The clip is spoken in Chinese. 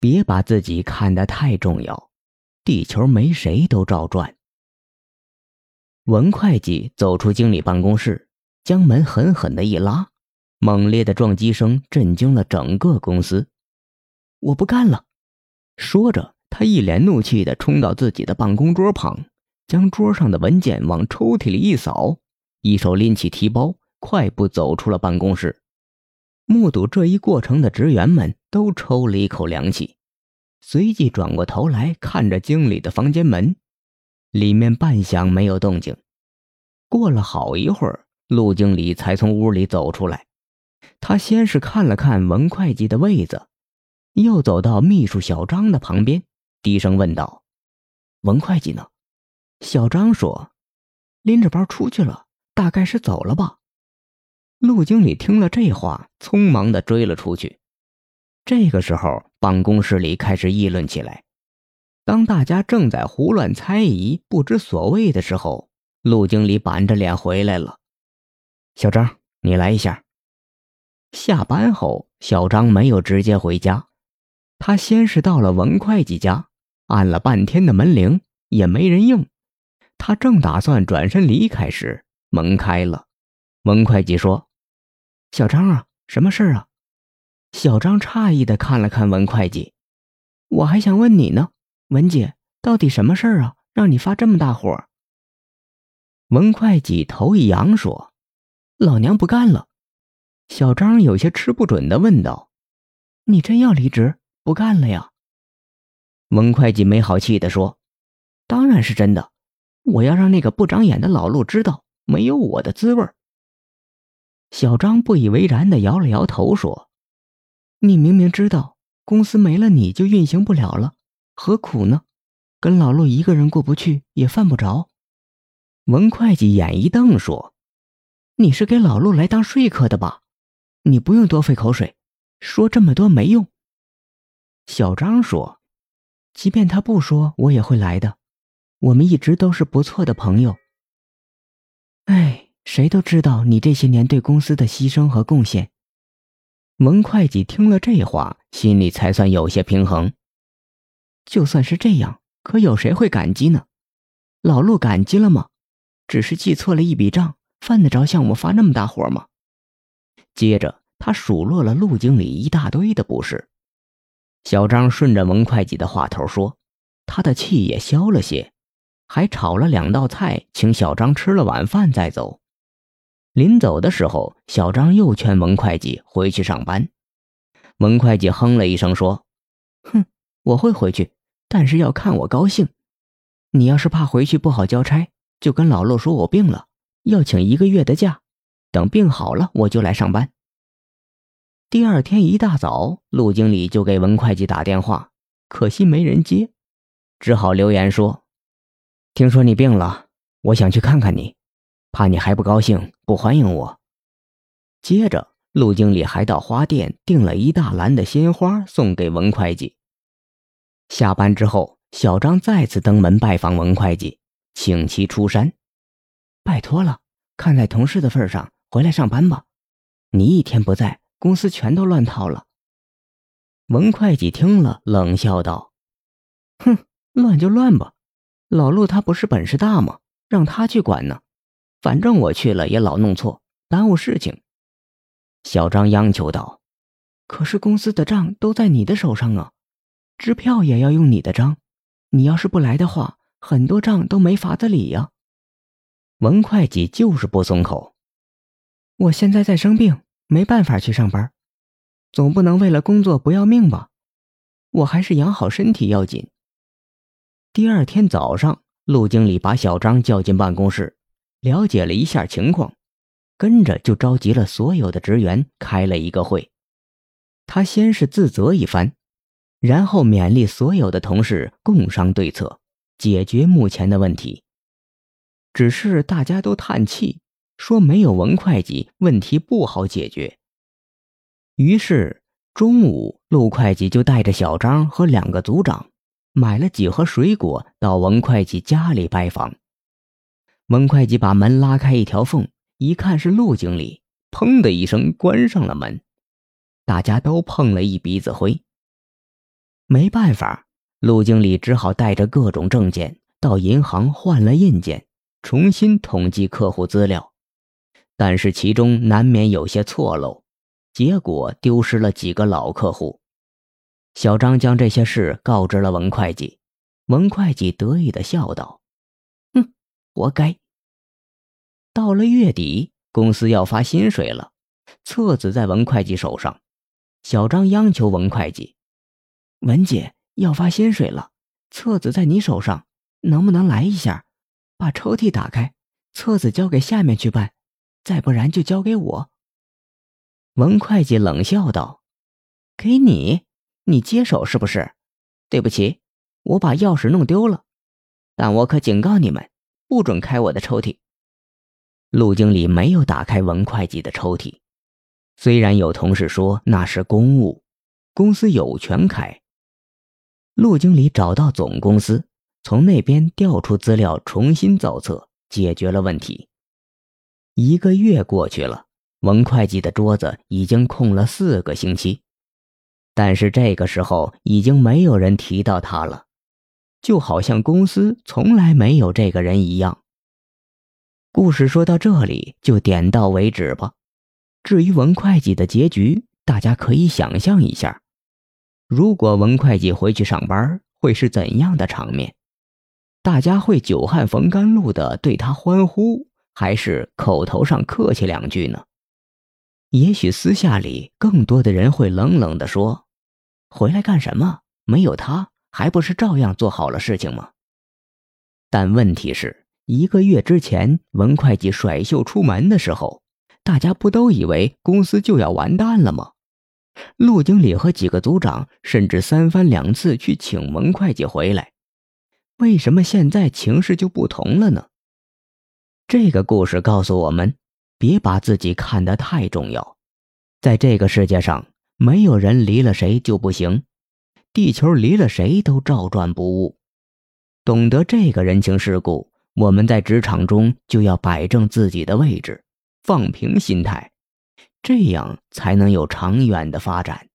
别把自己看得太重要，地球没谁都照转。文会计走出经理办公室，将门狠狠的一拉，猛烈的撞击声震惊了整个公司。我不干了！说着，他一脸怒气的冲到自己的办公桌旁，将桌上的文件往抽屉里一扫，一手拎起提包，快步走出了办公室。目睹这一过程的职员们都抽了一口凉气，随即转过头来看着经理的房间门，里面半晌没有动静。过了好一会儿，陆经理才从屋里走出来。他先是看了看文会计的位子，又走到秘书小张的旁边，低声问道：“文会计呢？”小张说：“拎着包出去了，大概是走了吧。”陆经理听了这话，匆忙的追了出去。这个时候，办公室里开始议论起来。当大家正在胡乱猜疑、不知所谓的时候，陆经理板着脸回来了。小张，你来一下。下班后，小张没有直接回家，他先是到了文会计家，按了半天的门铃也没人应。他正打算转身离开时，门开了。文会计说。小张啊，什么事儿啊？小张诧异的看了看文会计，我还想问你呢，文姐，到底什么事儿啊，让你发这么大火？文会计头一扬说：“老娘不干了。”小张有些吃不准的问道：“你真要离职不干了呀？”文会计没好气的说：“当然是真的，我要让那个不长眼的老陆知道没有我的滋味儿。”小张不以为然的摇了摇头，说：“你明明知道公司没了你就运行不了了，何苦呢？跟老陆一个人过不去也犯不着。”文会计眼一瞪，说：“你是给老陆来当说客的吧？你不用多费口水，说这么多没用。”小张说：“即便他不说，我也会来的。我们一直都是不错的朋友。”哎。谁都知道你这些年对公司的牺牲和贡献。文会计听了这话，心里才算有些平衡。就算是这样，可有谁会感激呢？老陆感激了吗？只是记错了一笔账，犯得着向我发那么大火吗？接着，他数落了陆经理一大堆的不是。小张顺着文会计的话头说，他的气也消了些，还炒了两道菜，请小张吃了晚饭再走。临走的时候，小张又劝文会计回去上班。文会计哼了一声说：“哼，我会回去，但是要看我高兴。你要是怕回去不好交差，就跟老陆说我病了，要请一个月的假。等病好了，我就来上班。”第二天一大早，陆经理就给文会计打电话，可惜没人接，只好留言说：“听说你病了，我想去看看你。”怕你还不高兴，不欢迎我。接着，陆经理还到花店订了一大篮的鲜花送给文会计。下班之后，小张再次登门拜访文会计，请其出山。拜托了，看在同事的份上，回来上班吧。你一天不在，公司全都乱套了。文会计听了，冷笑道：“哼，乱就乱吧，老陆他不是本事大吗？让他去管呢。”反正我去了也老弄错，耽误事情。小张央求道：“可是公司的账都在你的手上啊，支票也要用你的章。你要是不来的话，很多账都没法子理呀。”文会计就是不松口。我现在在生病，没办法去上班，总不能为了工作不要命吧？我还是养好身体要紧。第二天早上，陆经理把小张叫进办公室。了解了一下情况，跟着就召集了所有的职员开了一个会。他先是自责一番，然后勉励所有的同事共商对策，解决目前的问题。只是大家都叹气，说没有文会计，问题不好解决。于是中午，陆会计就带着小张和两个组长，买了几盒水果到文会计家里拜访。文会计把门拉开一条缝，一看是陆经理，砰的一声关上了门，大家都碰了一鼻子灰。没办法，陆经理只好带着各种证件到银行换了印件，重新统计客户资料。但是其中难免有些错漏，结果丢失了几个老客户。小张将这些事告知了文会计，文会计得意的笑道：“哼，活该。”到了月底，公司要发薪水了，册子在文会计手上。小张央求文会计。文姐要发薪水了，册子在你手上，能不能来一下，把抽屉打开，册子交给下面去办，再不然就交给我。文会计冷笑道：“给你，你接手是不是？对不起，我把钥匙弄丢了，但我可警告你们，不准开我的抽屉。”陆经理没有打开文会计的抽屉，虽然有同事说那是公务，公司有权开。陆经理找到总公司，从那边调出资料，重新造册，解决了问题。一个月过去了，文会计的桌子已经空了四个星期，但是这个时候已经没有人提到他了，就好像公司从来没有这个人一样。故事说到这里就点到为止吧。至于文会计的结局，大家可以想象一下。如果文会计回去上班，会是怎样的场面？大家会久旱逢甘露的对他欢呼，还是口头上客气两句呢？也许私下里更多的人会冷冷地说：“回来干什么？没有他，还不是照样做好了事情吗？”但问题是，一个月之前文会计甩袖出门的时候，大家不都以为公司就要完蛋了吗？陆经理和几个组长甚至三番两次去请文会计回来，为什么现在情势就不同了呢？这个故事告诉我们，别把自己看得太重要。在这个世界上，没有人离了谁就不行，地球离了谁都照转不误。懂得这个人情世故，我们在职场中就要摆正自己的位置，放平心态。这样才能有长远的发展。